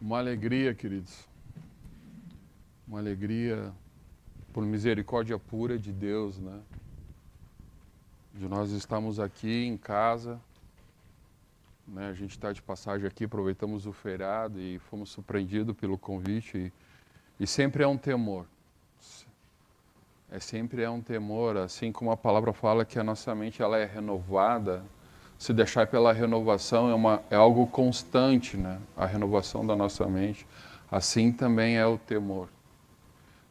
Uma alegria, queridos. Uma alegria por misericórdia pura de Deus, né? De nós estamos aqui em casa, né? A gente está de passagem aqui, aproveitamos o feriado e fomos surpreendidos pelo convite e, e sempre é um temor. É sempre é um temor, assim como a palavra fala que a nossa mente ela é renovada, se deixar pela renovação é, uma, é algo constante, né? A renovação da nossa mente. Assim também é o temor.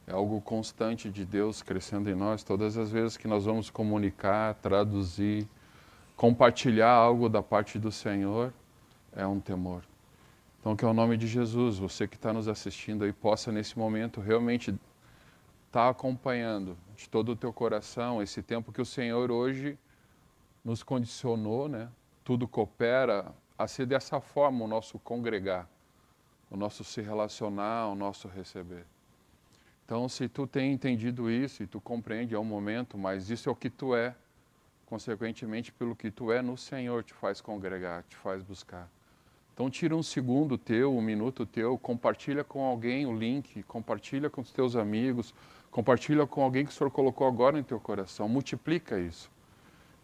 É algo constante de Deus crescendo em nós. Todas as vezes que nós vamos comunicar, traduzir, compartilhar algo da parte do Senhor, é um temor. Então, que é o nome de Jesus, você que está nos assistindo aí, possa nesse momento realmente estar tá acompanhando de todo o teu coração esse tempo que o Senhor hoje nos condicionou, né? Tudo coopera a ser dessa forma o nosso congregar, o nosso se relacionar, o nosso receber. Então, se tu tem entendido isso e tu compreende, é um momento, mas isso é o que tu é, consequentemente, pelo que tu é no Senhor, te faz congregar, te faz buscar. Então, tira um segundo teu, um minuto teu, compartilha com alguém o link, compartilha com os teus amigos, compartilha com alguém que o Senhor colocou agora em teu coração, multiplica isso.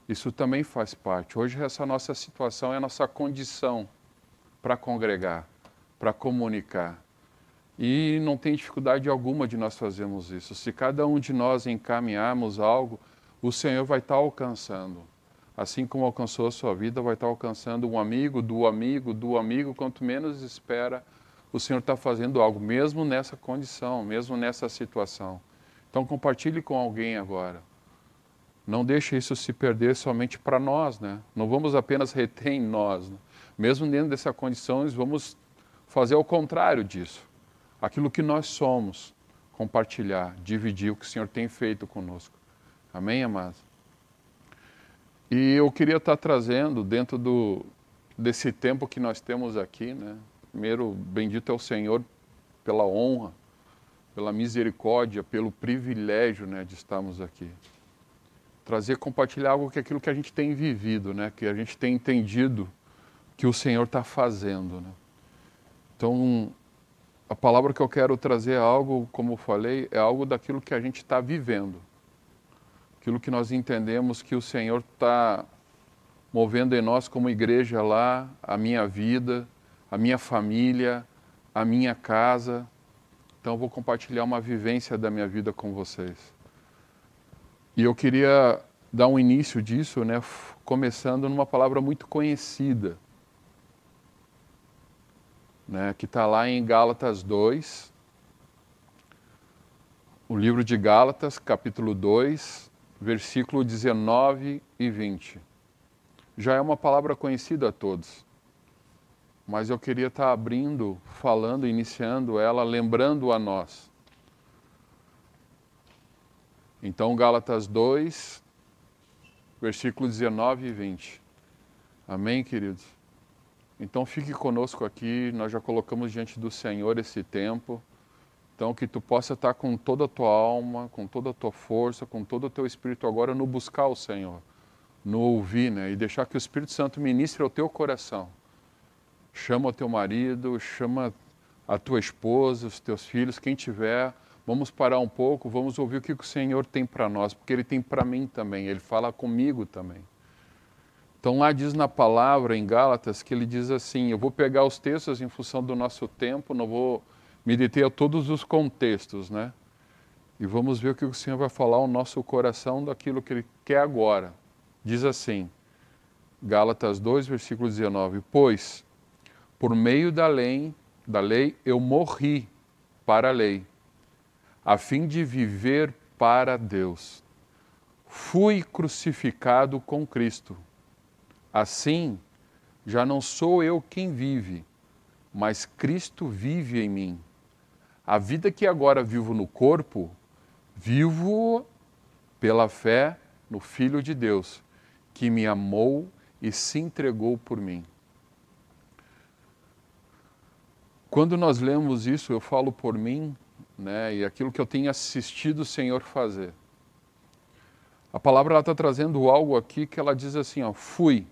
Isso também faz parte. Hoje, essa nossa situação é a nossa condição para congregar, para comunicar. E não tem dificuldade alguma de nós fazermos isso. Se cada um de nós encaminharmos algo, o Senhor vai estar alcançando. Assim como alcançou a sua vida, vai estar alcançando um amigo, do amigo, do amigo. Quanto menos espera, o Senhor está fazendo algo, mesmo nessa condição, mesmo nessa situação. Então, compartilhe com alguém agora. Não deixe isso se perder somente para nós, né? Não vamos apenas reter em nós. Né? Mesmo dentro dessa condição, vamos fazer o contrário disso. Aquilo que nós somos, compartilhar, dividir o que o Senhor tem feito conosco. Amém, amados? E eu queria estar trazendo dentro do, desse tempo que nós temos aqui, né? Primeiro, bendito é o Senhor pela honra, pela misericórdia, pelo privilégio, né, de estarmos aqui trazer, compartilhar algo que é aquilo que a gente tem vivido, né? Que a gente tem entendido que o Senhor está fazendo, né? Então, a palavra que eu quero trazer é algo, como eu falei, é algo daquilo que a gente está vivendo. Aquilo que nós entendemos que o Senhor está movendo em nós como igreja lá, a minha vida, a minha família, a minha casa. Então, eu vou compartilhar uma vivência da minha vida com vocês. E eu queria dar um início disso, né, começando numa palavra muito conhecida, né, que está lá em Gálatas 2, o livro de Gálatas, capítulo 2, versículo 19 e 20. Já é uma palavra conhecida a todos, mas eu queria estar tá abrindo, falando, iniciando ela, lembrando a nós então, Gálatas 2, versículos 19 e 20. Amém, queridos? Então, fique conosco aqui, nós já colocamos diante do Senhor esse tempo. Então, que tu possa estar com toda a tua alma, com toda a tua força, com todo o teu espírito agora no buscar o Senhor, no ouvir, né? E deixar que o Espírito Santo ministre ao teu coração. Chama o teu marido, chama a tua esposa, os teus filhos, quem tiver Vamos parar um pouco, vamos ouvir o que o Senhor tem para nós, porque Ele tem para mim também, Ele fala comigo também. Então lá diz na palavra em Gálatas que ele diz assim: eu vou pegar os textos em função do nosso tempo, não vou me deter a todos os contextos, né? E vamos ver o que o Senhor vai falar ao nosso coração daquilo que Ele quer agora. Diz assim, Gálatas 2, versículo 19: Pois, por meio da lei, da lei eu morri para a lei a fim de viver para Deus. Fui crucificado com Cristo. Assim, já não sou eu quem vive, mas Cristo vive em mim. A vida que agora vivo no corpo, vivo pela fé no Filho de Deus, que me amou e se entregou por mim. Quando nós lemos isso, eu falo por mim, né, e aquilo que eu tenho assistido o Senhor fazer. A palavra está trazendo algo aqui que ela diz assim, ó, fui.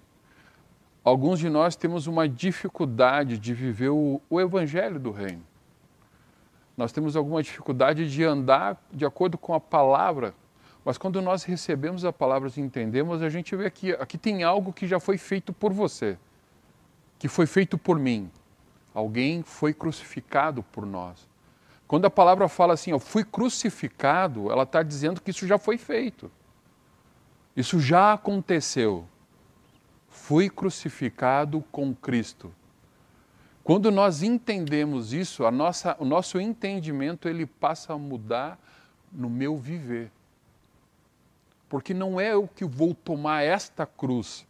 alguns de nós temos uma dificuldade de viver o, o evangelho do reino. Nós temos alguma dificuldade de andar de acordo com a palavra, mas quando nós recebemos a palavra e entendemos, a gente vê que aqui tem algo que já foi feito por você, que foi feito por mim. Alguém foi crucificado por nós. Quando a palavra fala assim, eu fui crucificado, ela está dizendo que isso já foi feito. Isso já aconteceu. Fui crucificado com Cristo. Quando nós entendemos isso, a nossa, o nosso entendimento ele passa a mudar no meu viver. Porque não é eu que vou tomar esta cruz.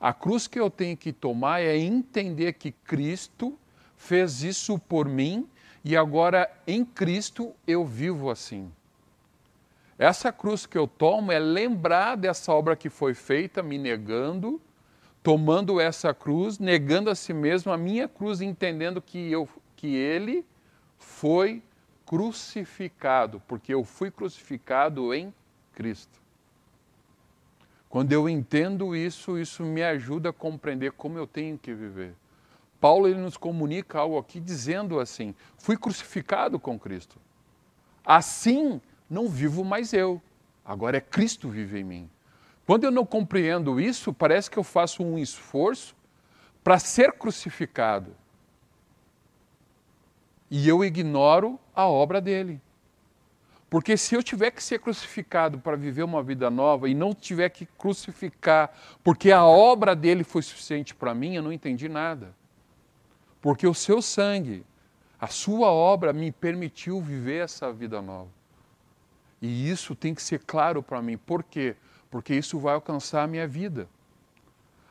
A cruz que eu tenho que tomar é entender que Cristo fez isso por mim e agora em Cristo eu vivo assim. Essa cruz que eu tomo é lembrar dessa obra que foi feita, me negando, tomando essa cruz, negando a si mesmo a minha cruz, entendendo que, eu, que ele foi crucificado, porque eu fui crucificado em Cristo. Quando eu entendo isso, isso me ajuda a compreender como eu tenho que viver. Paulo ele nos comunica algo aqui dizendo assim: fui crucificado com Cristo. Assim não vivo mais eu, agora é Cristo vive em mim. Quando eu não compreendo isso, parece que eu faço um esforço para ser crucificado. E eu ignoro a obra dele. Porque se eu tiver que ser crucificado para viver uma vida nova e não tiver que crucificar porque a obra dele foi suficiente para mim, eu não entendi nada. Porque o seu sangue, a sua obra me permitiu viver essa vida nova. E isso tem que ser claro para mim. Por quê? Porque isso vai alcançar a minha vida.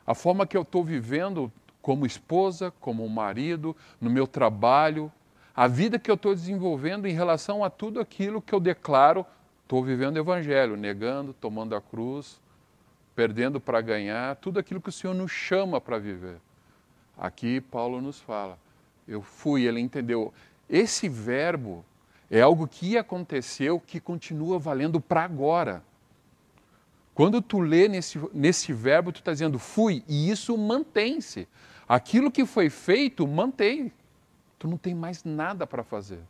A forma que eu estou vivendo como esposa, como marido, no meu trabalho, a vida que eu estou desenvolvendo em relação a tudo aquilo que eu declaro, estou vivendo o Evangelho, negando, tomando a cruz, perdendo para ganhar, tudo aquilo que o Senhor nos chama para viver. Aqui Paulo nos fala, eu fui, ele entendeu. Esse verbo é algo que aconteceu que continua valendo para agora. Quando tu lê nesse, nesse verbo, tu está dizendo fui, e isso mantém-se. Aquilo que foi feito, mantém. Tu não tem mais nada para fazer.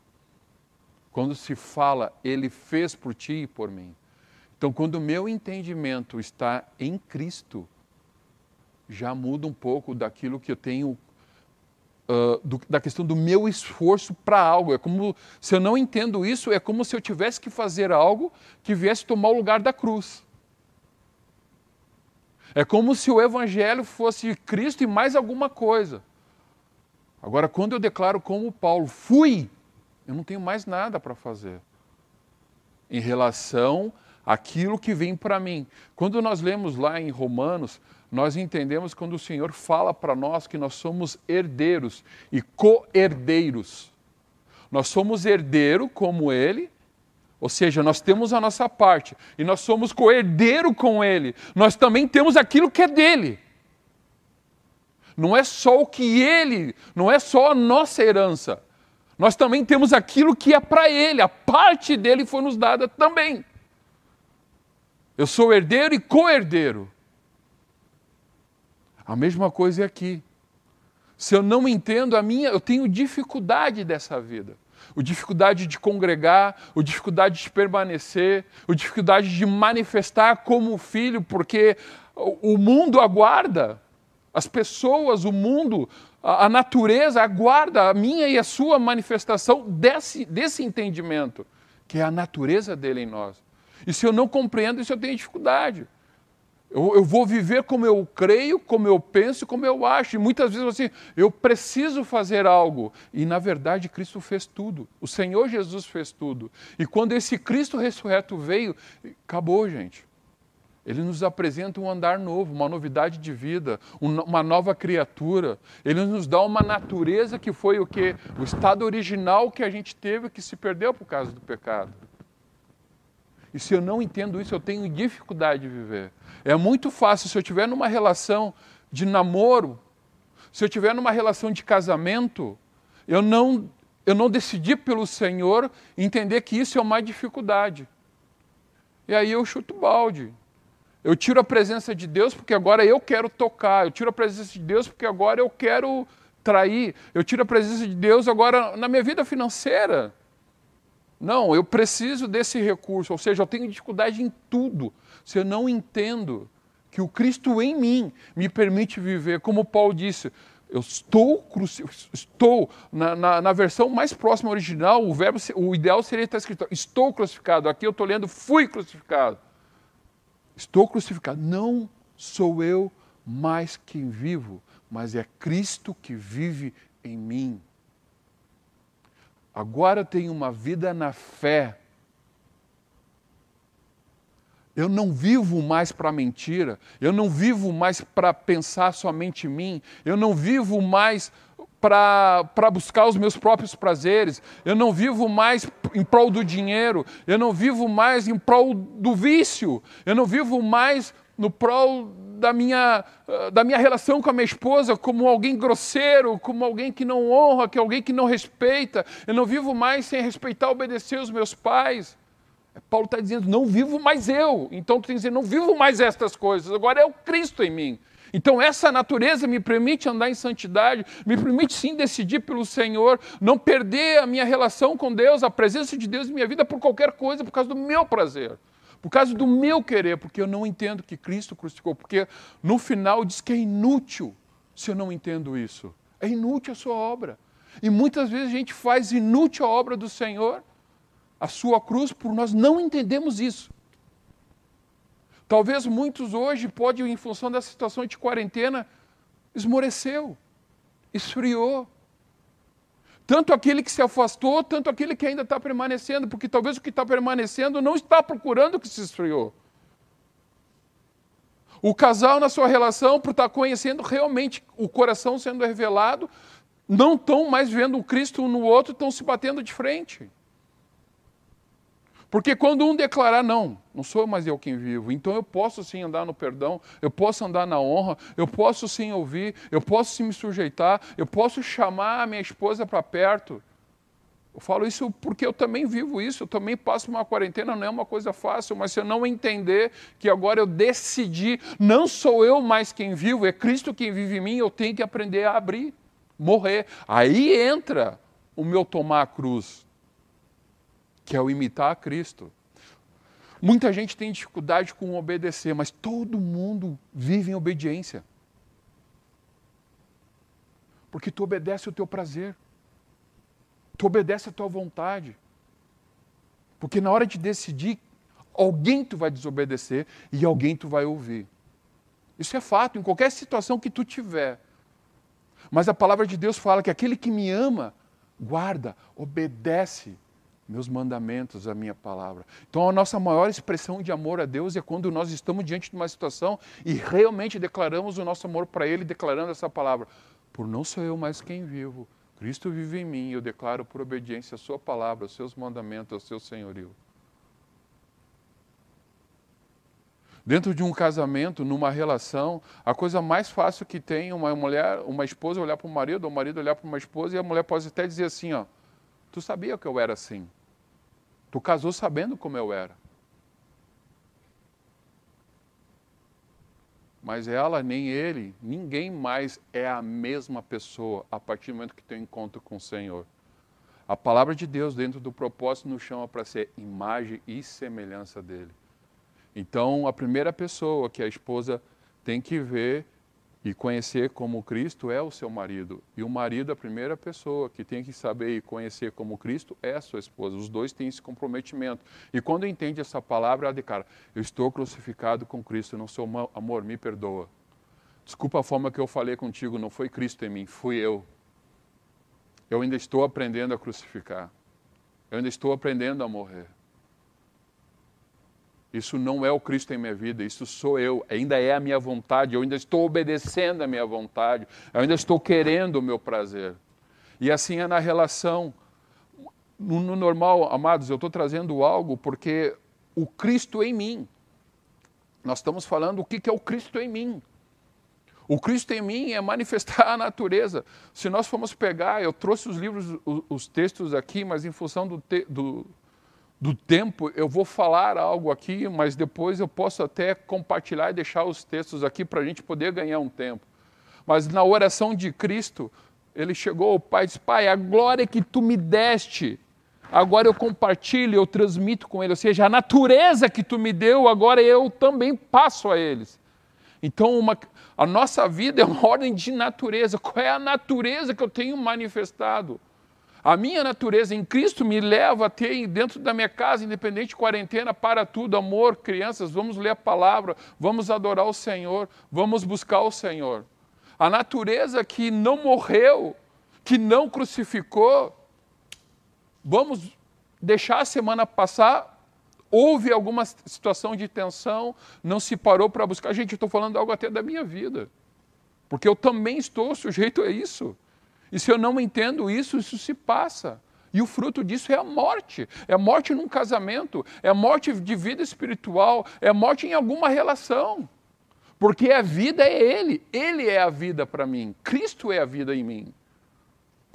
Quando se fala, ele fez por ti e por mim. Então, quando o meu entendimento está em Cristo, já muda um pouco daquilo que eu tenho uh, do, da questão do meu esforço para algo. É como se eu não entendo isso, é como se eu tivesse que fazer algo que viesse tomar o lugar da cruz. É como se o Evangelho fosse Cristo e mais alguma coisa. Agora, quando eu declaro como Paulo, fui, eu não tenho mais nada para fazer em relação àquilo que vem para mim. Quando nós lemos lá em Romanos, nós entendemos quando o Senhor fala para nós que nós somos herdeiros e co-herdeiros. Nós somos herdeiro como Ele, ou seja, nós temos a nossa parte e nós somos co-herdeiro com Ele. Nós também temos aquilo que é dele. Não é só o que Ele, não é só a nossa herança. Nós também temos aquilo que é para Ele, a parte dele foi nos dada também. Eu sou herdeiro e co-herdeiro. A mesma coisa é aqui. Se eu não entendo a minha, eu tenho dificuldade dessa vida. O dificuldade de congregar, o dificuldade de permanecer, o dificuldade de manifestar como filho, porque o mundo aguarda, as pessoas, o mundo, a, natureza aguarda a minha e a sua manifestação desse, desse entendimento, que é a natureza dele em nós. E se eu não compreendo isso, eu tenho dificuldade. Eu, eu, vou viver como eu creio, como eu penso, como eu acho. E muitas vezes assim, eu preciso fazer algo. E na verdade Cristo fez tudo. O Senhor Jesus fez tudo. E quando esse Cristo ressurreto veio, acabou, gente. Ele nos apresenta um andar novo, uma novidade de vida, uma nova criatura. Ele nos dá uma natureza que foi o que? O estado original que a gente teve que se perdeu por causa do pecado. E se eu não entendo isso, eu tenho dificuldade de viver. É muito fácil, se eu estiver numa relação de namoro, se eu estiver numa relação de casamento, eu não, eu não decidi pelo Senhor entender que isso é uma dificuldade. E aí eu chuto balde. Eu tiro a presença de Deus porque agora eu quero tocar. Eu tiro a presença de Deus porque agora eu quero trair. Eu tiro a presença de Deus agora na minha vida financeira. Não, eu preciso desse recurso. Ou seja, eu tenho dificuldade em tudo. Se eu não entendo que o Cristo em mim me permite viver, como Paulo disse, eu estou, estou na, na, na, versão mais próxima original, o verbo, o ideal seria estar escrito, estou crucificado. Aqui eu estou lendo, fui crucificado. Estou crucificado. Não sou eu mais quem vivo, mas é Cristo que vive em mim. Agora eu tenho uma vida na fé. Eu não vivo mais para mentira, eu não vivo mais para pensar somente em mim, eu não vivo mais para buscar os meus próprios prazeres, eu não vivo mais em prol do dinheiro, eu não vivo mais em prol do vício, eu não vivo mais no prol da minha, da minha relação com a minha esposa como alguém grosseiro, como alguém que não honra, que alguém que não respeita, eu não vivo mais sem respeitar, obedecer os meus pais. Paulo está dizendo, não vivo mais eu. Então tu tem que dizer, não vivo mais estas coisas, agora é o Cristo em mim. Então essa natureza me permite andar em santidade, me permite sim decidir pelo Senhor, não perder a minha relação com Deus, a presença de Deus em minha vida por qualquer coisa, por causa do meu prazer, por causa do meu querer, porque eu não entendo que Cristo crucificou, porque no final diz que é inútil se eu não entendo isso. É inútil a sua obra. E muitas vezes a gente faz inútil a obra do Senhor a sua cruz, por nós não entendemos isso. Talvez muitos hoje podem, em função da situação de quarentena, esmoreceu, esfriou. Tanto aquele que se afastou, tanto aquele que ainda está permanecendo, porque talvez o que está permanecendo não está procurando o que se esfriou. O casal na sua relação, por estar tá conhecendo realmente o coração sendo revelado, não estão mais vendo o Cristo um no outro, estão se batendo de frente. Porque quando um declarar, não, não sou mais eu quem vivo, então eu posso sim andar no perdão, eu posso andar na honra, eu posso sim ouvir, eu posso sim me sujeitar, eu posso chamar a minha esposa para perto. Eu falo isso porque eu também vivo isso, eu também passo uma quarentena, não é uma coisa fácil, mas se eu não entender que agora eu decidi, não sou eu mais quem vivo, é Cristo quem vive em mim, eu tenho que aprender a abrir, morrer. Aí entra o meu tomar a cruz que é o imitar a Cristo. Muita gente tem dificuldade com obedecer, mas todo mundo vive em obediência. Porque tu obedece o teu prazer. Tu obedece a tua vontade. Porque na hora de decidir, alguém tu vai desobedecer e alguém tu vai ouvir. Isso é fato, em qualquer situação que tu tiver. Mas a palavra de Deus fala que aquele que me ama, guarda, obedece meus mandamentos, a minha palavra. Então, a nossa maior expressão de amor a Deus é quando nós estamos diante de uma situação e realmente declaramos o nosso amor para Ele, declarando essa palavra. Por não sou eu mais quem vivo, Cristo vive em mim, eu declaro por obediência a Sua palavra, aos seus mandamentos, ao seu senhorio. Dentro de um casamento, numa relação, a coisa mais fácil que tem uma mulher, uma esposa olhar para o marido, ou o marido olhar para uma esposa, e a mulher pode até dizer assim, ó, Tu sabia que eu era assim. Tu casou sabendo como eu era. Mas ela, nem ele, ninguém mais é a mesma pessoa a partir do momento que tem um encontro com o Senhor. A palavra de Deus, dentro do propósito, nos chama para ser imagem e semelhança dele. Então, a primeira pessoa que a esposa tem que ver e conhecer como Cristo é o seu marido. E o marido, a primeira pessoa que tem que saber e conhecer como Cristo é a sua esposa. Os dois têm esse comprometimento. E quando entende essa palavra, ela declara: Eu estou crucificado com Cristo, não sou amor, me perdoa. Desculpa a forma que eu falei contigo, não foi Cristo em mim, fui eu. Eu ainda estou aprendendo a crucificar. Eu ainda estou aprendendo a morrer. Isso não é o Cristo em minha vida, isso sou eu, ainda é a minha vontade, eu ainda estou obedecendo a minha vontade, eu ainda estou querendo o meu prazer. E assim é na relação. No, no normal, amados, eu estou trazendo algo porque o Cristo em mim. Nós estamos falando o que, que é o Cristo em mim. O Cristo em mim é manifestar a natureza. Se nós formos pegar, eu trouxe os livros, os, os textos aqui, mas em função do, te, do do tempo, eu vou falar algo aqui, mas depois eu posso até compartilhar e deixar os textos aqui para a gente poder ganhar um tempo. Mas na oração de Cristo, ele chegou ao Pai e disse: Pai, a glória que tu me deste, agora eu compartilho, eu transmito com ele. Ou seja, a natureza que tu me deu, agora eu também passo a eles. Então, uma, a nossa vida é uma ordem de natureza. Qual é a natureza que eu tenho manifestado? A minha natureza em Cristo me leva a ter dentro da minha casa, independente de quarentena, para tudo, amor, crianças, vamos ler a palavra, vamos adorar o Senhor, vamos buscar o Senhor. A natureza que não morreu, que não crucificou, vamos deixar a semana passar, houve alguma situação de tensão, não se parou para buscar. Gente, eu estou falando algo até da minha vida, porque eu também estou sujeito a isso. E se eu não entendo isso, isso se passa. E o fruto disso é a morte. É a morte num casamento, é a morte de vida espiritual, é a morte em alguma relação. Porque a vida é Ele, Ele é a vida para mim, Cristo é a vida em mim.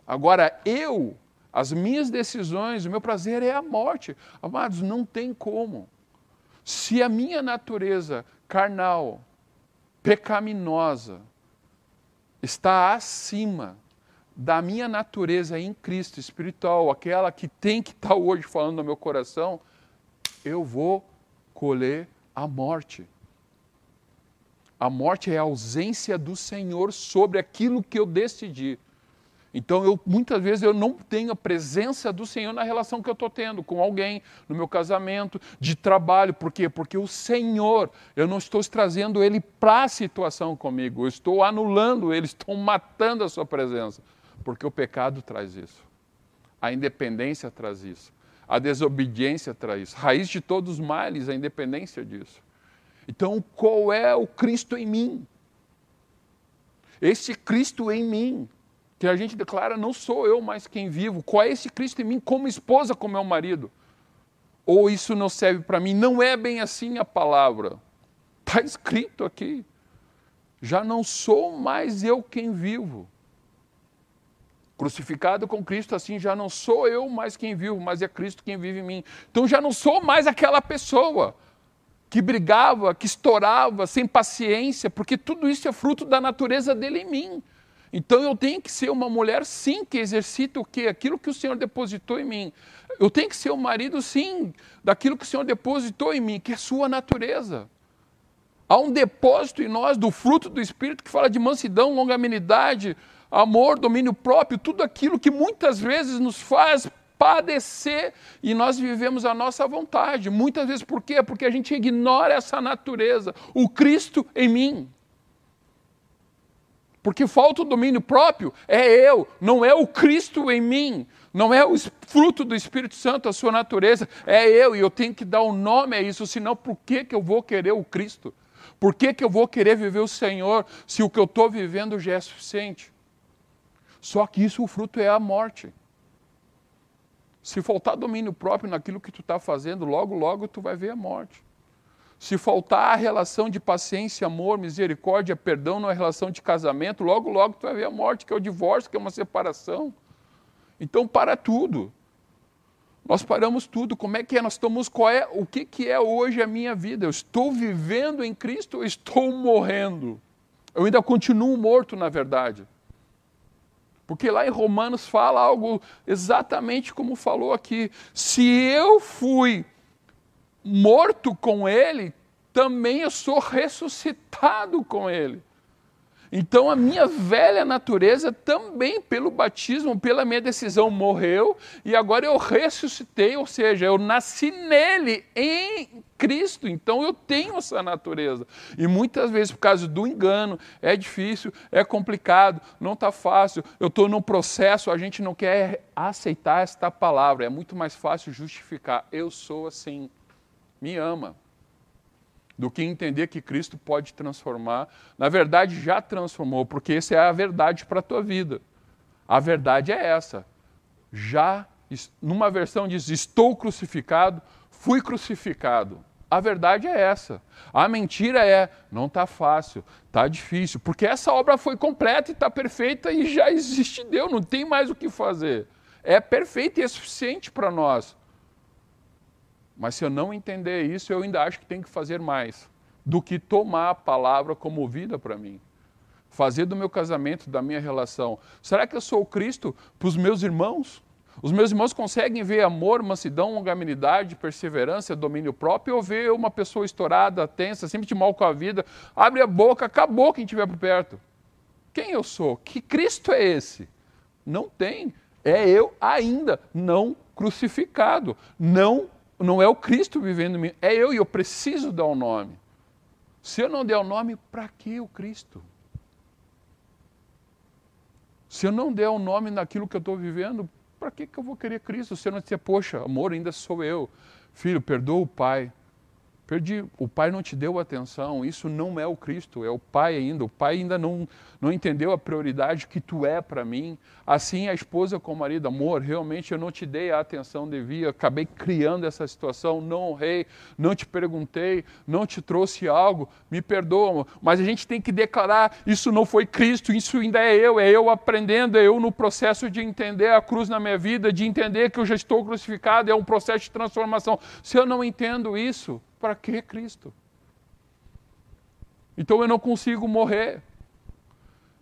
Agora, eu, as minhas decisões, o meu prazer é a morte. Amados, não tem como. Se a minha natureza carnal, pecaminosa, está acima da minha natureza em Cristo espiritual, aquela que tem que estar hoje falando no meu coração, eu vou colher a morte. A morte é a ausência do Senhor sobre aquilo que eu decidi. Então, eu, muitas vezes eu não tenho a presença do Senhor na relação que eu estou tendo com alguém, no meu casamento, de trabalho. Por quê? Porque o Senhor, eu não estou trazendo Ele para a situação comigo, eu estou anulando Ele, estou matando a Sua presença. Porque o pecado traz isso. A independência traz isso. A desobediência traz isso. Raiz de todos os males, a independência disso. Então, qual é o Cristo em mim? Esse Cristo em mim, que a gente declara, não sou eu mais quem vivo. Qual é esse Cristo em mim como esposa, como meu marido? Ou isso não serve para mim? Não é bem assim a palavra. Está escrito aqui. Já não sou mais eu quem vivo, Crucificado com Cristo, assim já não sou eu mais quem vivo, mas é Cristo quem vive em mim. Então já não sou mais aquela pessoa que brigava, que estourava, sem paciência, porque tudo isso é fruto da natureza dele em mim. Então eu tenho que ser uma mulher, sim, que exercita o quê? Aquilo que o Senhor depositou em mim. Eu tenho que ser um marido, sim, daquilo que o Senhor depositou em mim, que é sua natureza. Há um depósito em nós do fruto do Espírito que fala de mansidão, longanimidade, amor, domínio próprio, tudo aquilo que muitas vezes nos faz padecer e nós vivemos a nossa vontade. Muitas vezes por quê? Porque a gente ignora essa natureza, o Cristo em mim. Porque falta o domínio próprio, é eu, não é o Cristo em mim, não é o fruto do Espírito Santo, a sua natureza, é eu, e eu tenho que dar um nome a isso, senão por que, que eu vou querer o Cristo? Por que, que eu vou querer viver o Senhor se o que eu estou vivendo já é suficiente? Só que isso, o fruto é a morte. Se faltar domínio próprio naquilo que tu está fazendo, logo, logo tu vai ver a morte. Se faltar a relação de paciência, amor, misericórdia, perdão na relação de casamento, logo, logo tu vai ver a morte, que é o divórcio, que é uma separação. Então, para tudo. Nós paramos tudo. Como é que é? Nós estamos qual é? O que, que é hoje a minha vida? Eu estou vivendo em Cristo ou estou morrendo? Eu ainda continuo morto, na verdade. Porque lá em Romanos fala algo exatamente como falou aqui. Se eu fui morto com ele, também eu sou ressuscitado com ele. Então a minha velha natureza também, pelo batismo, pela minha decisão, morreu e agora eu ressuscitei, ou seja, eu nasci nele, em Cristo. Então eu tenho essa natureza. E muitas vezes, por causa do engano, é difícil, é complicado, não está fácil, eu estou num processo, a gente não quer aceitar esta palavra. É muito mais fácil justificar. Eu sou assim. Me ama do que entender que Cristo pode transformar. Na verdade, já transformou, porque essa é a verdade para a tua vida. A verdade é essa. Já, numa versão diz, estou crucificado, fui crucificado. A verdade é essa. A mentira é, não está fácil, está difícil, porque essa obra foi completa e está perfeita e já existe Deus, não tem mais o que fazer. É perfeito e é suficiente para nós. Mas se eu não entender isso, eu ainda acho que tem que fazer mais do que tomar a palavra como vida para mim. Fazer do meu casamento, da minha relação. Será que eu sou o Cristo para os meus irmãos? Os meus irmãos conseguem ver amor, mansidão, longanimidade, perseverança, domínio próprio, ou ver uma pessoa estourada, tensa, sempre de mal com a vida, abre a boca, acabou quem estiver por perto. Quem eu sou? Que Cristo é esse? Não tem. É eu ainda não crucificado. Não, não é o Cristo vivendo em mim. É eu e eu preciso dar o um nome. Se eu não der o um nome, para que o Cristo? Se eu não der o um nome naquilo que eu estou vivendo, para que, que eu vou querer Cristo? Se eu não disser, poxa, amor, ainda sou eu. Filho, perdoa o Pai. Perdi, o pai não te deu atenção, isso não é o Cristo, é o pai ainda. O pai ainda não, não entendeu a prioridade que tu é para mim. Assim a esposa com o marido, amor, realmente eu não te dei a atenção devia, acabei criando essa situação, não honrei, não te perguntei, não te trouxe algo, me perdoa. Mas a gente tem que declarar: isso não foi Cristo, isso ainda é eu, é eu aprendendo, é eu no processo de entender a cruz na minha vida, de entender que eu já estou crucificado, é um processo de transformação. Se eu não entendo isso, para que Cristo? Então eu não consigo morrer.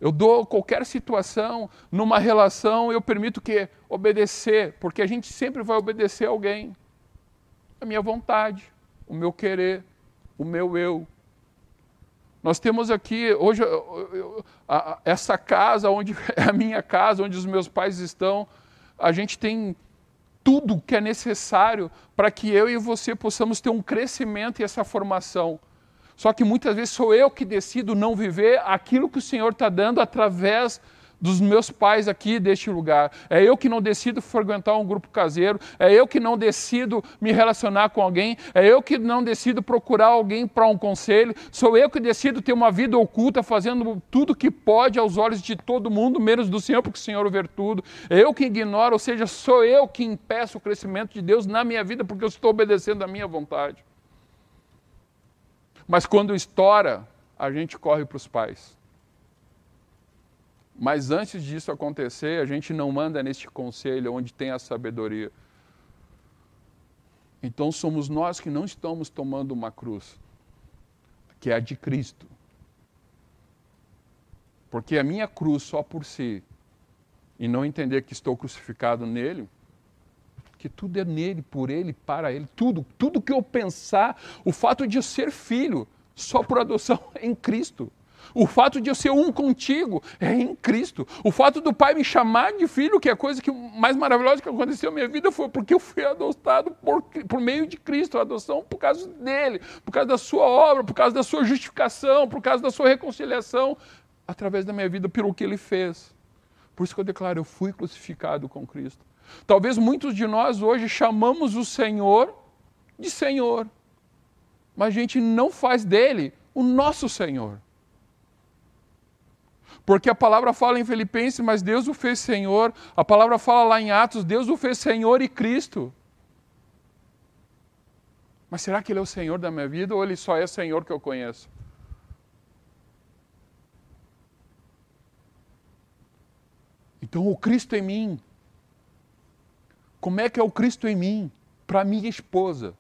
Eu dou qualquer situação, numa relação, eu permito que obedecer, porque a gente sempre vai obedecer alguém. A minha vontade, o meu querer, o meu eu. Nós temos aqui, hoje, essa casa, onde é a minha casa, onde os meus pais estão, a gente tem tudo que é necessário para que eu e você possamos ter um crescimento e essa formação. Só que muitas vezes sou eu que decido não viver aquilo que o Senhor está dando através dos meus pais aqui deste lugar. É eu que não decido frequentar um grupo caseiro, é eu que não decido me relacionar com alguém, é eu que não decido procurar alguém para um conselho, sou eu que decido ter uma vida oculta, fazendo tudo que pode aos olhos de todo mundo, menos do Senhor, porque o Senhor vê tudo. É eu que ignoro, ou seja, sou eu que impeço o crescimento de Deus na minha vida, porque eu estou obedecendo a minha vontade. Mas quando estoura, a gente corre para os pais. Mas antes disso acontecer, a gente não manda neste conselho onde tem a sabedoria. Então somos nós que não estamos tomando uma cruz, que é a de Cristo. Porque a minha cruz só por si, e não entender que estou crucificado nele, que tudo é nele, por ele, para ele, tudo, tudo que eu pensar, o fato de eu ser filho, só por adoção em Cristo. O fato de eu ser um contigo é em Cristo. O fato do Pai me chamar de filho, que é a coisa que mais maravilhosa que aconteceu na minha vida, foi porque eu fui adotado por, por meio de Cristo, a adoção por causa dele, por causa da sua obra, por causa da sua justificação, por causa da sua reconciliação, através da minha vida, pelo que ele fez. Por isso que eu declaro, eu fui crucificado com Cristo. Talvez muitos de nós hoje chamamos o Senhor de Senhor, mas a gente não faz dele o nosso Senhor. Porque a palavra fala em Filipenses, mas Deus o fez Senhor. A palavra fala lá em Atos, Deus o fez Senhor e Cristo. Mas será que Ele é o Senhor da minha vida ou Ele só é Senhor que eu conheço? Então, o Cristo em mim. Como é que é o Cristo em mim? Para minha esposa,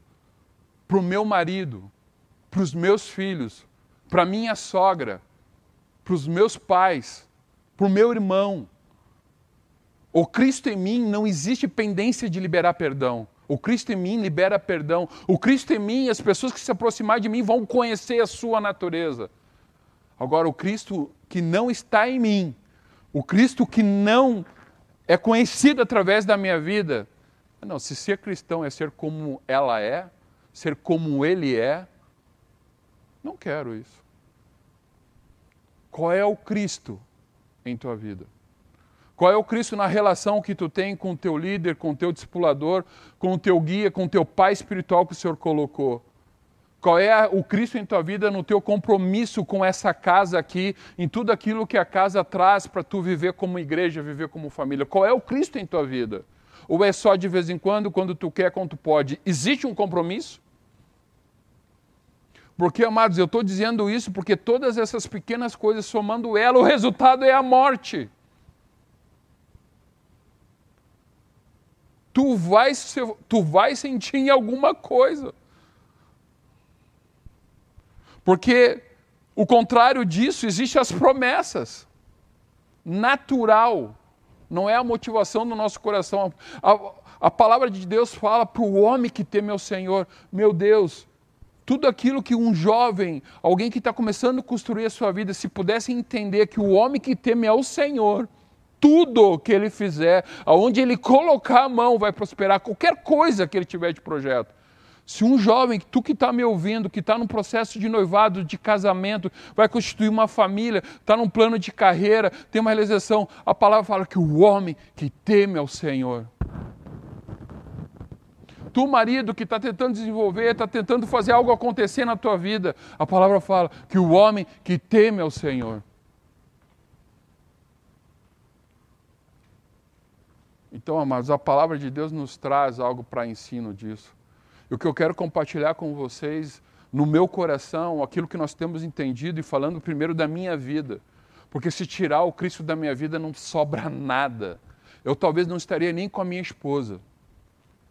para o meu marido, para os meus filhos, para minha sogra, para os meus pais, para o meu irmão. O Cristo em mim não existe pendência de liberar perdão. O Cristo em mim libera perdão. O Cristo em mim, as pessoas que se aproximar de mim vão conhecer a sua natureza. Agora, o Cristo que não está em mim, o Cristo que não é conhecido através da minha vida. Não, se ser cristão é ser como ela é, ser como ele é, não quero isso. Qual é o Cristo em tua vida? Qual é o Cristo na relação que tu tem com o teu líder, com o teu discipulador, com o teu guia, com o teu pai espiritual que o Senhor colocou? Qual é o Cristo em tua vida no teu compromisso com essa casa aqui, em tudo aquilo que a casa traz para tu viver como igreja, viver como família? Qual é o Cristo em tua vida? Ou é só de vez em quando, quando tu quer, quando tu pode? Existe um compromisso? Porque, amados, eu estou dizendo isso porque todas essas pequenas coisas, somando ela, o resultado é a morte. tu vai, tu vai sentir alguma coisa. Porque o contrário disso, existem as promessas. Natural. Não é a motivação do nosso coração. A, a palavra de Deus fala para o homem que teme ao Senhor: Meu Deus, tudo aquilo que um jovem, alguém que está começando a construir a sua vida, se pudesse entender que o homem que teme ao Senhor, tudo que ele fizer, aonde ele colocar a mão, vai prosperar, qualquer coisa que ele tiver de projeto. Se um jovem, tu que está me ouvindo, que está num processo de noivado, de casamento, vai constituir uma família, está num plano de carreira, tem uma realização, a palavra fala que o homem que teme ao Senhor. Tu, marido, que está tentando desenvolver, está tentando fazer algo acontecer na tua vida, a palavra fala que o homem que teme ao Senhor. Então, amados, a palavra de Deus nos traz algo para ensino disso. E o que eu quero compartilhar com vocês, no meu coração, aquilo que nós temos entendido e falando primeiro da minha vida. Porque se tirar o Cristo da minha vida não sobra nada. Eu talvez não estaria nem com a minha esposa.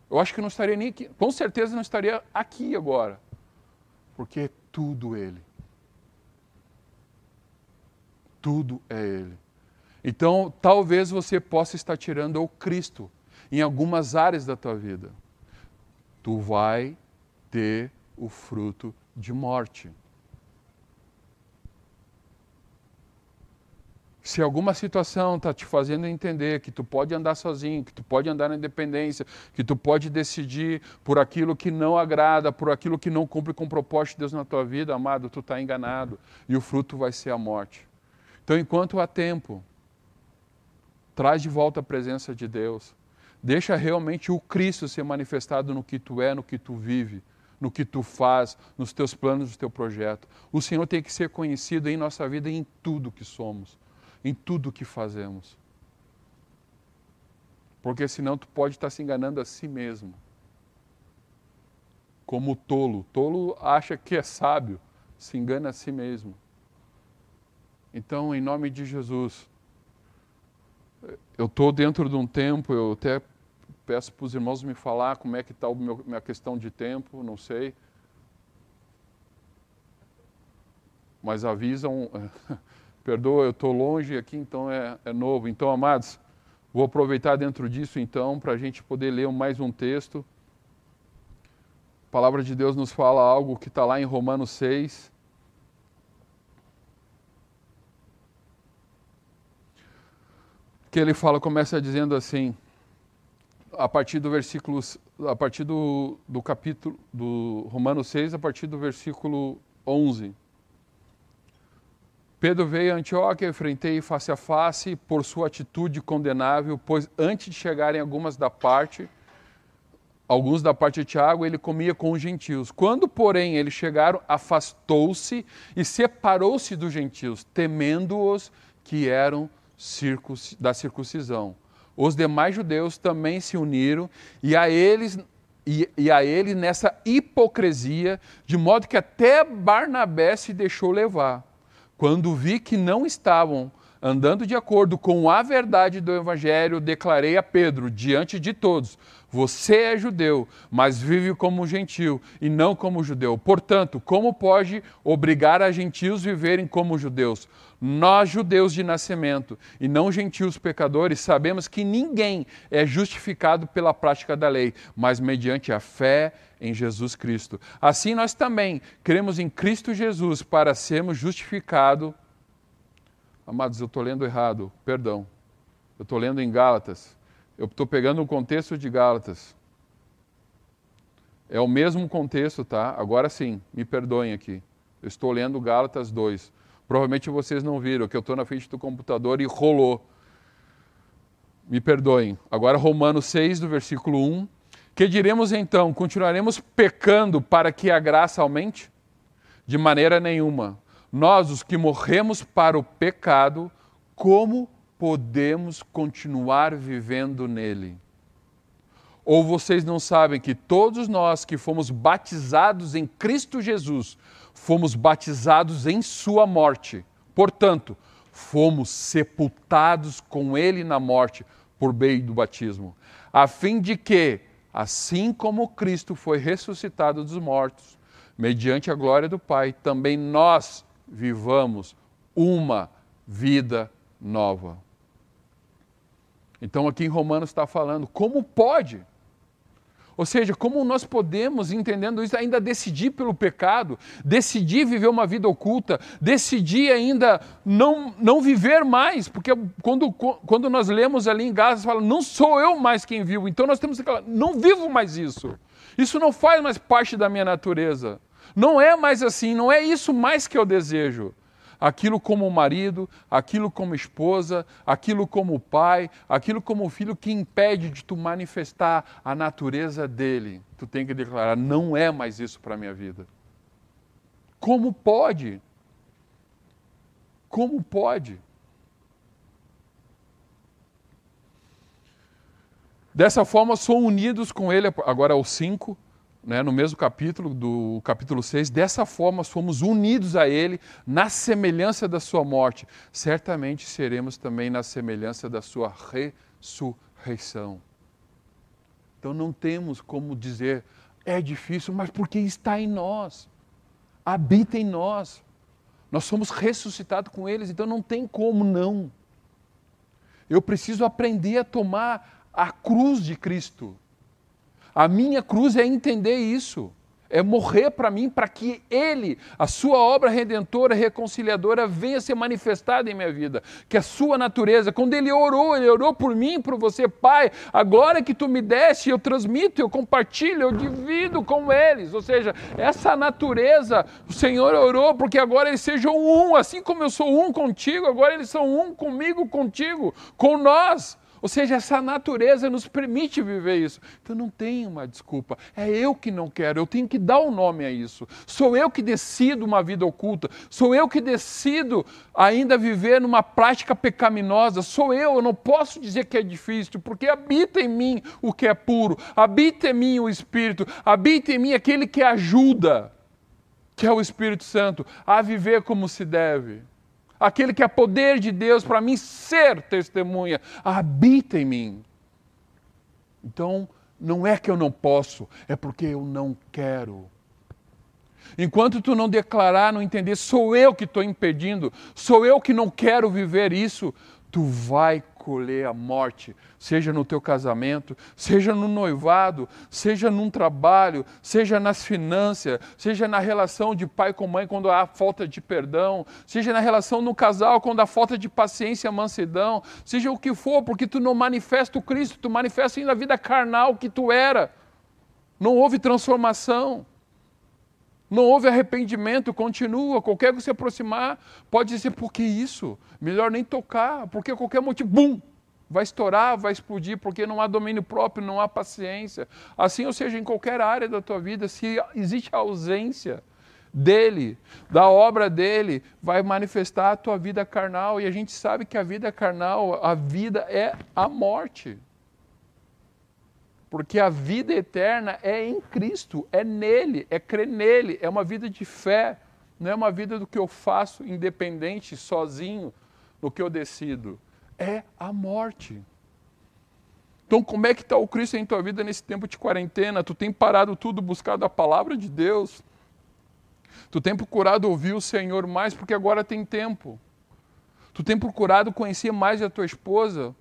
Eu acho que não estaria nem aqui, com certeza não estaria aqui agora. Porque é tudo Ele. Tudo é Ele. Então, talvez você possa estar tirando o Cristo em algumas áreas da tua vida tu vai ter o fruto de morte. Se alguma situação está te fazendo entender que tu pode andar sozinho, que tu pode andar na independência, que tu pode decidir por aquilo que não agrada, por aquilo que não cumpre com o propósito de Deus na tua vida, amado, tu está enganado e o fruto vai ser a morte. Então, enquanto há tempo, traz de volta a presença de Deus. Deixa realmente o Cristo ser manifestado no que tu é, no que tu vive, no que tu faz, nos teus planos, no teu projeto. O Senhor tem que ser conhecido em nossa vida em tudo que somos, em tudo que fazemos. Porque senão tu pode estar se enganando a si mesmo. Como o tolo. O tolo acha que é sábio, se engana a si mesmo. Então, em nome de Jesus, eu estou dentro de um tempo, eu até Peço para os irmãos me falar como é que está a minha questão de tempo, não sei. Mas avisam, perdoa, eu estou longe aqui, então é, é novo. Então, amados, vou aproveitar dentro disso então para a gente poder ler mais um texto. A palavra de Deus nos fala algo que está lá em Romanos 6. Que ele fala, começa dizendo assim: a partir do versículo, a partir do, do capítulo, do Romanos 6, a partir do versículo 11. Pedro veio a Antioquia, enfrentei face a face por sua atitude condenável, pois antes de chegarem algumas da parte, alguns da parte de Tiago, ele comia com os gentios. Quando, porém, eles chegaram, afastou-se e separou-se dos gentios, temendo-os que eram da circuncisão os demais judeus também se uniram e a eles e, e, a ele nessa hipocrisia, de modo que até Barnabé se deixou levar. Quando vi que não estavam andando de acordo com a verdade do Evangelho, declarei a Pedro, diante de todos: Você é judeu, mas vive como gentil e não como judeu. Portanto, como pode obrigar a gentios viverem como judeus? Nós, judeus de nascimento e não gentios pecadores, sabemos que ninguém é justificado pela prática da lei, mas mediante a fé em Jesus Cristo. Assim, nós também cremos em Cristo Jesus para sermos justificados. Amados, eu estou lendo errado, perdão. Eu estou lendo em Gálatas. Eu estou pegando o contexto de Gálatas. É o mesmo contexto, tá? Agora sim, me perdoem aqui. Eu estou lendo Gálatas 2. Provavelmente vocês não viram, que eu estou na frente do computador e rolou. Me perdoem. Agora, Romanos 6, do versículo 1. Que diremos então? Continuaremos pecando para que a graça aumente? De maneira nenhuma. Nós, os que morremos para o pecado, como podemos continuar vivendo nele? Ou vocês não sabem que todos nós que fomos batizados em Cristo Jesus, fomos batizados em Sua morte. Portanto, fomos sepultados com Ele na morte por meio do batismo, a fim de que, assim como Cristo foi ressuscitado dos mortos, mediante a glória do Pai, também nós vivamos uma vida nova. Então, aqui em Romanos está falando, como pode? Ou seja, como nós podemos, entendendo isso, ainda decidir pelo pecado, decidir viver uma vida oculta, decidir ainda não, não viver mais, porque quando, quando nós lemos ali em Gálatas, fala, não sou eu mais quem vivo, então nós temos que falar, não vivo mais isso. Isso não faz mais parte da minha natureza. Não é mais assim, não é isso mais que eu desejo aquilo como marido, aquilo como esposa, aquilo como pai, aquilo como filho que impede de tu manifestar a natureza dele. Tu tem que declarar: não é mais isso para a minha vida. Como pode? Como pode? Dessa forma, são unidos com ele, agora é o 5, né, no mesmo capítulo, do capítulo 6, dessa forma fomos unidos a Ele na semelhança da Sua morte, certamente seremos também na semelhança da Sua ressurreição. Então não temos como dizer, é difícil, mas porque está em nós, habita em nós. Nós somos ressuscitados com eles, então não tem como não. Eu preciso aprender a tomar a cruz de Cristo a minha cruz é entender isso, é morrer para mim, para que Ele, a Sua obra redentora, reconciliadora, venha ser manifestada em minha vida. Que a Sua natureza, quando Ele orou, Ele orou por mim, por você, Pai, a glória que Tu me deste, eu transmito, eu compartilho, eu divido com eles. Ou seja, essa natureza, o Senhor orou porque agora eles sejam um, assim como eu sou um contigo, agora eles são um comigo, contigo, com nós. Ou seja, essa natureza nos permite viver isso. Então não tem uma desculpa. É eu que não quero, eu tenho que dar o um nome a isso. Sou eu que decido uma vida oculta. Sou eu que decido ainda viver numa prática pecaminosa. Sou eu, eu não posso dizer que é difícil, porque habita em mim o que é puro, habita em mim o Espírito, habita em mim aquele que ajuda, que é o Espírito Santo, a viver como se deve aquele que é poder de Deus para mim ser testemunha, habita em mim. Então, não é que eu não posso, é porque eu não quero. Enquanto tu não declarar, não entender, sou eu que estou impedindo, sou eu que não quero viver isso, tu vai colher a morte, seja no teu casamento, seja no noivado, seja num trabalho, seja nas finanças, seja na relação de pai com mãe quando há falta de perdão, seja na relação no casal quando há falta de paciência, mansidão, seja o que for, porque tu não manifesta o Cristo, tu manifesta ainda a vida carnal que tu era. Não houve transformação. Não houve arrependimento, continua. Qualquer que se aproximar pode dizer: por que isso? Melhor nem tocar, porque qualquer motivo, bum, vai estourar, vai explodir, porque não há domínio próprio, não há paciência. Assim, ou seja, em qualquer área da tua vida, se existe a ausência dele, da obra dele, vai manifestar a tua vida carnal. E a gente sabe que a vida carnal, a vida é a morte. Porque a vida eterna é em Cristo, é nele, é crer nele, é uma vida de fé, não é uma vida do que eu faço independente, sozinho, no que eu decido. É a morte. Então, como é que está o Cristo em tua vida nesse tempo de quarentena? Tu tem parado tudo, buscado a palavra de Deus? Tu tem procurado ouvir o Senhor mais, porque agora tem tempo. Tu tem procurado conhecer mais a tua esposa,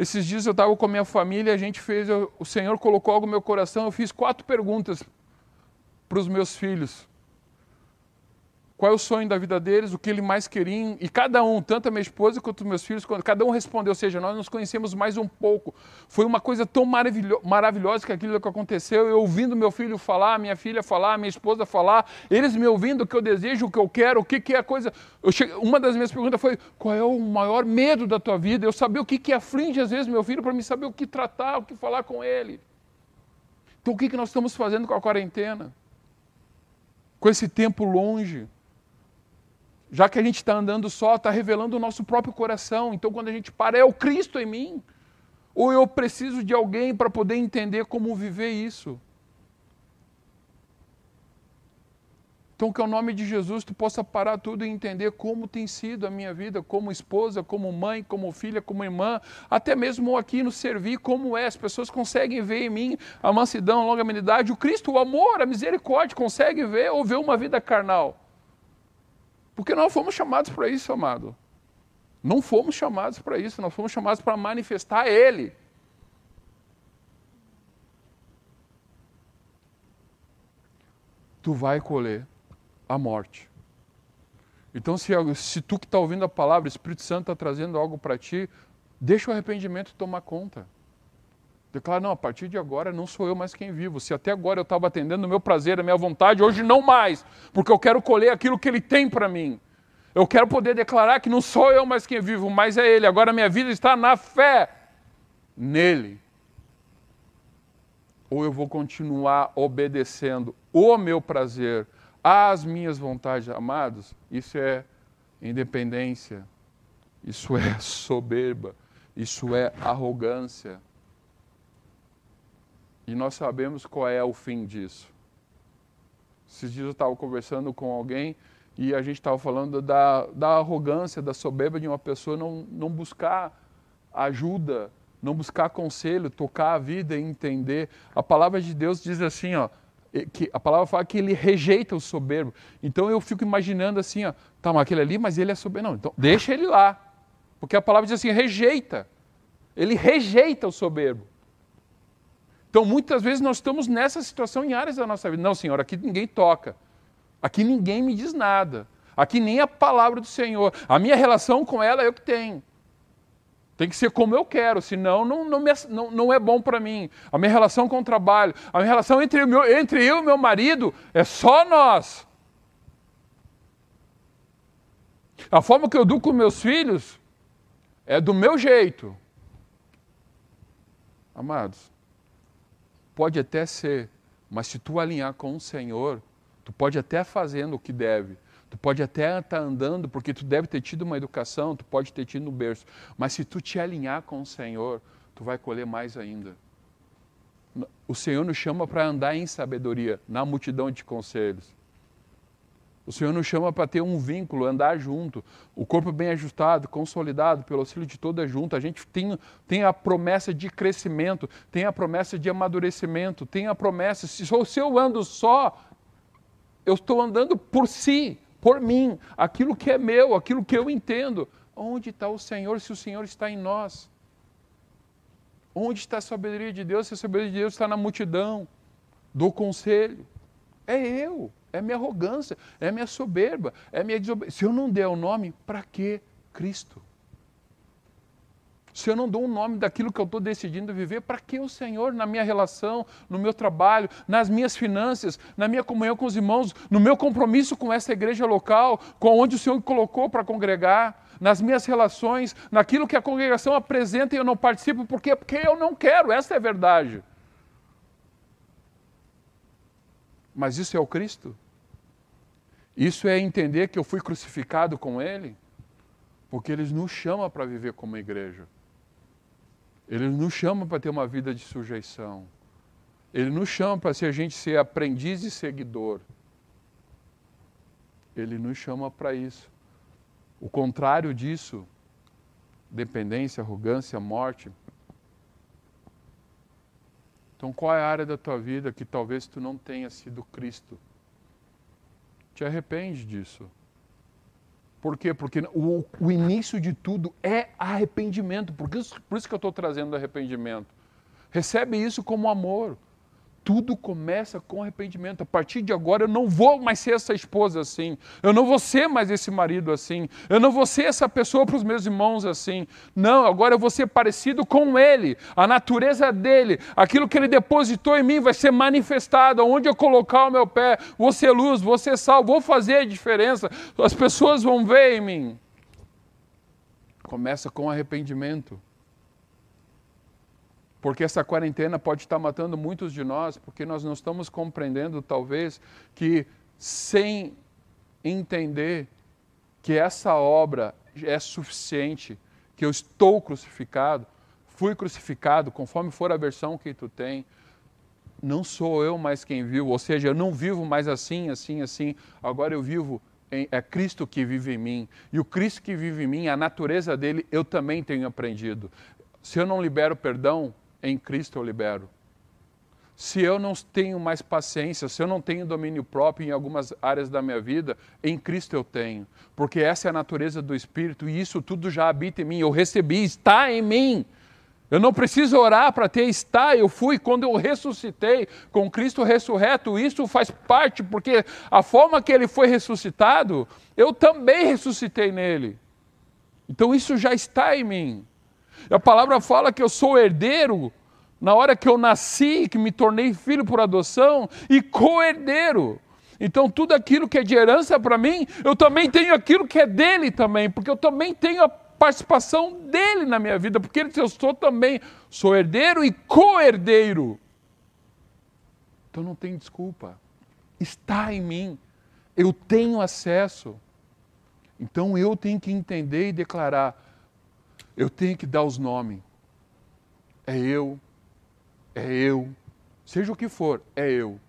esses dias eu estava com a minha família, a gente fez, o Senhor colocou algo no meu coração, eu fiz quatro perguntas para os meus filhos qual é o sonho da vida deles, o que eles mais queriam, e cada um, tanto a minha esposa quanto meus filhos, cada um respondeu, ou seja, nós nos conhecemos mais um pouco. Foi uma coisa tão maravilho maravilhosa que aquilo que aconteceu, eu ouvindo meu filho falar, minha filha falar, minha esposa falar, eles me ouvindo o que eu desejo, o que eu quero, o que, que é a coisa. Cheguei, uma das minhas perguntas foi, qual é o maior medo da tua vida? Eu sabia o que, que aflige às vezes meu filho, para me saber o que tratar, o que falar com ele. Então o que, que nós estamos fazendo com a quarentena? Com esse tempo longe? Já que a gente está andando só, está revelando o nosso próprio coração. Então, quando a gente para, é o Cristo em mim. Ou eu preciso de alguém para poder entender como viver isso. Então, que ao nome de Jesus tu possa parar tudo e entender como tem sido a minha vida, como esposa, como mãe, como filha, como irmã, até mesmo aqui no servir, como é. As pessoas conseguem ver em mim a mansidão, a longanimidade, o Cristo, o amor, a misericórdia, conseguem ver ou ver uma vida carnal. Porque nós fomos chamados para isso, amado. Não fomos chamados para isso, nós fomos chamados para manifestar Ele. Tu vai colher a morte. Então, se, se tu que está ouvindo a palavra, o Espírito Santo está trazendo algo para ti, deixa o arrependimento tomar conta. Declara, não, a partir de agora não sou eu mais quem vivo. Se até agora eu estava atendendo o meu prazer, a minha vontade, hoje não mais, porque eu quero colher aquilo que Ele tem para mim. Eu quero poder declarar que não sou eu mais quem vivo, mas é Ele. Agora a minha vida está na fé nele. Ou eu vou continuar obedecendo o meu prazer, às minhas vontades, amados, isso é independência, isso é soberba, isso é arrogância. E nós sabemos qual é o fim disso. Esses dias eu estava conversando com alguém e a gente estava falando da, da arrogância, da soberba de uma pessoa não, não buscar ajuda, não buscar conselho, tocar a vida e entender. A palavra de Deus diz assim, ó, que a palavra fala que ele rejeita o soberbo. Então eu fico imaginando assim, ó, tá, mas aquele ali, mas ele é soberbo. Não, então deixa ele lá. Porque a palavra diz assim, rejeita. Ele rejeita o soberbo. Então muitas vezes nós estamos nessa situação em áreas da nossa vida. Não, Senhor, aqui ninguém toca. Aqui ninguém me diz nada. Aqui nem a palavra do Senhor. A minha relação com ela é eu que tenho. Tem que ser como eu quero, senão não, não, me, não, não é bom para mim. A minha relação com o trabalho, a minha relação entre, meu, entre eu e meu marido é só nós. A forma que eu dou com meus filhos é do meu jeito. Amados, pode até ser, mas se tu alinhar com o Senhor, tu pode até fazendo o que deve, Tu pode até estar tá andando, porque tu deve ter tido uma educação, tu pode ter tido um berço, mas se tu te alinhar com o Senhor, tu vai colher mais ainda. O Senhor nos chama para andar em sabedoria, na multidão de conselhos. O Senhor nos chama para ter um vínculo, andar junto, o corpo bem ajustado, consolidado, pelo auxílio de toda junta. A gente tem, tem a promessa de crescimento, tem a promessa de amadurecimento, tem a promessa, se, se eu ando só, eu estou andando por si, por mim, aquilo que é meu, aquilo que eu entendo. Onde está o Senhor se o Senhor está em nós? Onde está a sabedoria de Deus se a sabedoria de Deus está na multidão, do conselho? É eu, é minha arrogância, é minha soberba, é minha desobediência. Se eu não der o nome, para que Cristo? Se eu não dou um nome daquilo que eu estou decidindo viver, para que o Senhor na minha relação, no meu trabalho, nas minhas finanças, na minha comunhão com os irmãos, no meu compromisso com essa igreja local, com onde o Senhor me colocou para congregar, nas minhas relações, naquilo que a congregação apresenta e eu não participo, por quê? Porque eu não quero, essa é a verdade. Mas isso é o Cristo? Isso é entender que eu fui crucificado com Ele? Porque Ele nos chama para viver como igreja. Ele nos chama para ter uma vida de sujeição. Ele nos chama para ser a gente ser aprendiz e seguidor. Ele nos chama para isso. O contrário disso, dependência, arrogância, morte. Então, qual é a área da tua vida que talvez tu não tenha sido Cristo? Te arrepende disso. Por quê? Porque o, o início de tudo é arrependimento. Por isso, por isso que eu estou trazendo arrependimento. Recebe isso como amor tudo começa com arrependimento. A partir de agora eu não vou mais ser essa esposa assim. Eu não vou ser mais esse marido assim. Eu não vou ser essa pessoa para os meus irmãos assim. Não, agora eu vou ser parecido com ele. A natureza dele, aquilo que ele depositou em mim vai ser manifestado. Onde eu colocar o meu pé, vou ser luz, vou ser sal, vou fazer a diferença. As pessoas vão ver em mim. Começa com arrependimento. Porque essa quarentena pode estar matando muitos de nós, porque nós não estamos compreendendo, talvez, que sem entender que essa obra é suficiente, que eu estou crucificado, fui crucificado, conforme for a versão que tu tem, não sou eu mais quem vivo, ou seja, eu não vivo mais assim, assim, assim, agora eu vivo, é Cristo que vive em mim. E o Cristo que vive em mim, a natureza dele, eu também tenho aprendido. Se eu não libero perdão, em Cristo eu libero. Se eu não tenho mais paciência, se eu não tenho domínio próprio em algumas áreas da minha vida, em Cristo eu tenho. Porque essa é a natureza do Espírito e isso tudo já habita em mim. Eu recebi, está em mim. Eu não preciso orar para ter está, eu fui quando eu ressuscitei com Cristo ressurreto, isso faz parte, porque a forma que ele foi ressuscitado, eu também ressuscitei nele. Então isso já está em mim. A palavra fala que eu sou herdeiro na hora que eu nasci, que me tornei filho por adoção e co-herdeiro. Então tudo aquilo que é de herança para mim, eu também tenho aquilo que é dele também, porque eu também tenho a participação dele na minha vida, porque ele, eu sou também, sou herdeiro e co-herdeiro. Então não tem desculpa. Está em mim. Eu tenho acesso. Então eu tenho que entender e declarar. Eu tenho que dar os nomes. É eu. É eu. Seja o que for, é eu.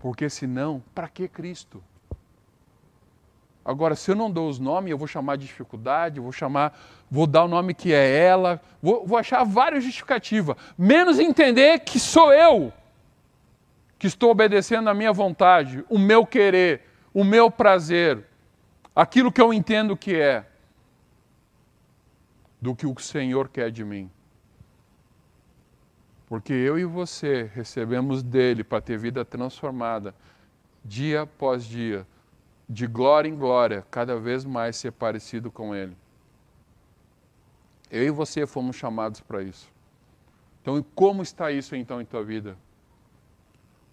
Porque senão, para que Cristo? Agora, se eu não dou os nomes, eu vou chamar de dificuldade, vou chamar, vou dar o nome que é ela, vou, vou achar várias justificativas, menos entender que sou eu que estou obedecendo a minha vontade, o meu querer, o meu prazer, aquilo que eu entendo que é, do que o Senhor quer de mim. Porque eu e você recebemos dele para ter vida transformada, dia após dia de glória em glória, cada vez mais ser parecido com Ele. Eu e você fomos chamados para isso. Então, como está isso então em tua vida?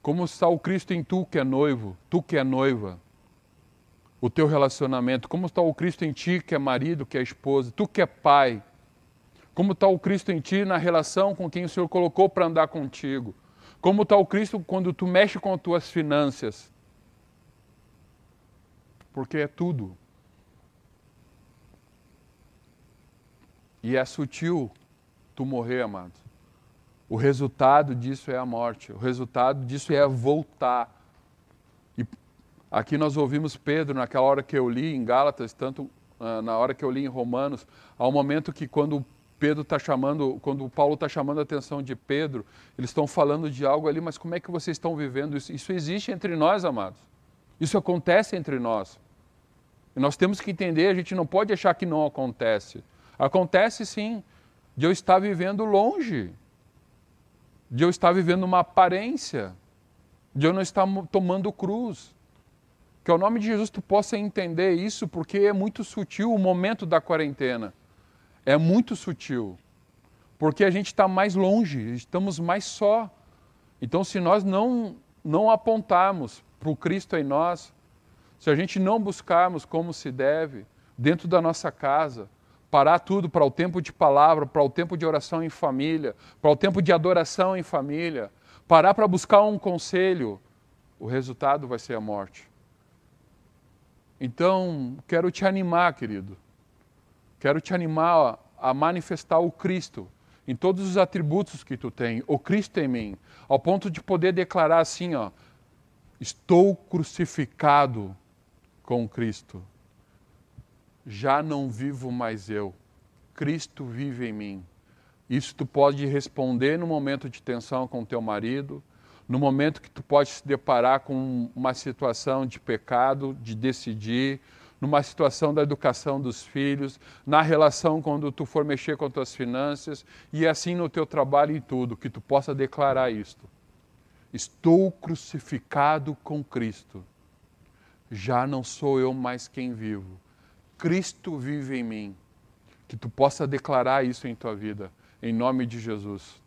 Como está o Cristo em tu que é noivo, tu que é noiva? O teu relacionamento, como está o Cristo em ti que é marido, que é esposa, tu que é pai? Como está o Cristo em ti na relação com quem o Senhor colocou para andar contigo? Como está o Cristo quando tu mexe com as tuas finanças? porque é tudo. E é sutil tu morrer, amado. O resultado disso é a morte. O resultado disso é voltar. Aqui nós ouvimos Pedro, naquela hora que eu li em Gálatas, tanto uh, na hora que eu li em Romanos, ao momento que quando Pedro está chamando, quando Paulo está chamando a atenção de Pedro, eles estão falando de algo ali, mas como é que vocês estão vivendo isso? Isso existe entre nós, amados. Isso acontece entre nós. E nós temos que entender, a gente não pode achar que não acontece. Acontece sim, de eu estar vivendo longe, de eu estar vivendo uma aparência, de eu não estar tomando cruz. Que ao nome de Jesus tu possa entender isso, porque é muito sutil o momento da quarentena. É muito sutil. Porque a gente está mais longe, estamos mais só. Então, se nós não, não apontarmos para o Cristo em nós, se a gente não buscarmos como se deve, dentro da nossa casa, parar tudo para o tempo de palavra, para o tempo de oração em família, para o tempo de adoração em família, parar para buscar um conselho, o resultado vai ser a morte. Então, quero te animar, querido. Quero te animar a manifestar o Cristo em todos os atributos que tu tem, o Cristo em mim, ao ponto de poder declarar assim, ó, estou crucificado com Cristo. Já não vivo mais eu, Cristo vive em mim. Isso tu pode responder no momento de tensão com teu marido, no momento que tu pode se deparar com uma situação de pecado, de decidir, numa situação da educação dos filhos, na relação quando tu for mexer com tuas finanças e assim no teu trabalho e tudo, que tu possa declarar isto. Estou crucificado com Cristo já não sou eu mais quem vivo. Cristo vive em mim. Que tu possa declarar isso em tua vida, em nome de Jesus.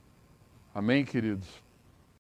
Amém, queridos?